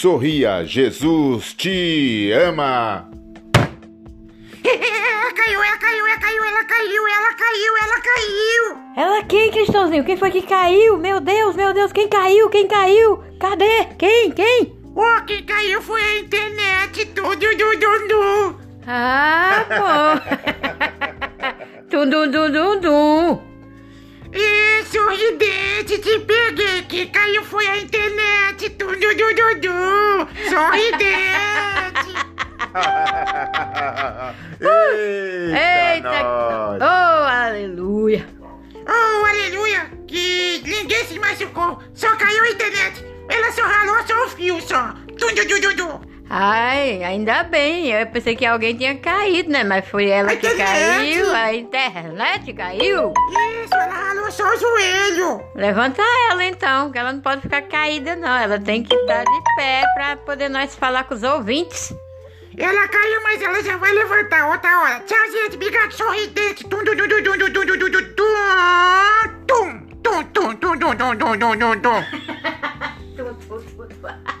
Sorria, Jesus te ama. Ela caiu, ela caiu, ela caiu, ela caiu, ela caiu, ela caiu. Ela quem, Cristãozinho? Quem foi que caiu? Meu Deus, meu Deus, quem caiu? Quem caiu? Cadê? Quem? Quem? Oh, quem caiu foi a internet, tudo, du, du, du. Ah, pô. tum, dum, dum, dum, dum. E sorridente, te peguei, quem caiu foi a internet, tudo, du, du, du. Sorridente. Eita, Eita! Oh, aleluia. Oh, aleluia, que ninguém se machucou, só caiu a internet. Ela só ralou só o fio, só. Tudo, du, du, du. Ai, ainda bem. Eu pensei que alguém tinha caído, né? Mas foi ela A que internet. caiu. A internet caiu. Isso, ela ralou só o joelho. Levanta ela então, que ela não pode ficar caída, não. Ela tem que estar de pé pra poder nós falar com os ouvintes. Ela caiu, mas ela já vai levantar outra hora. Tchau, gente. Obrigado, sorridente. Tum, tum, tum, tum, tum, tum, tum, tum, tum, tum, tum, tum, tum, tum, tum, tum, tum, tum, tum, tum. Tudo, tudo, tudo.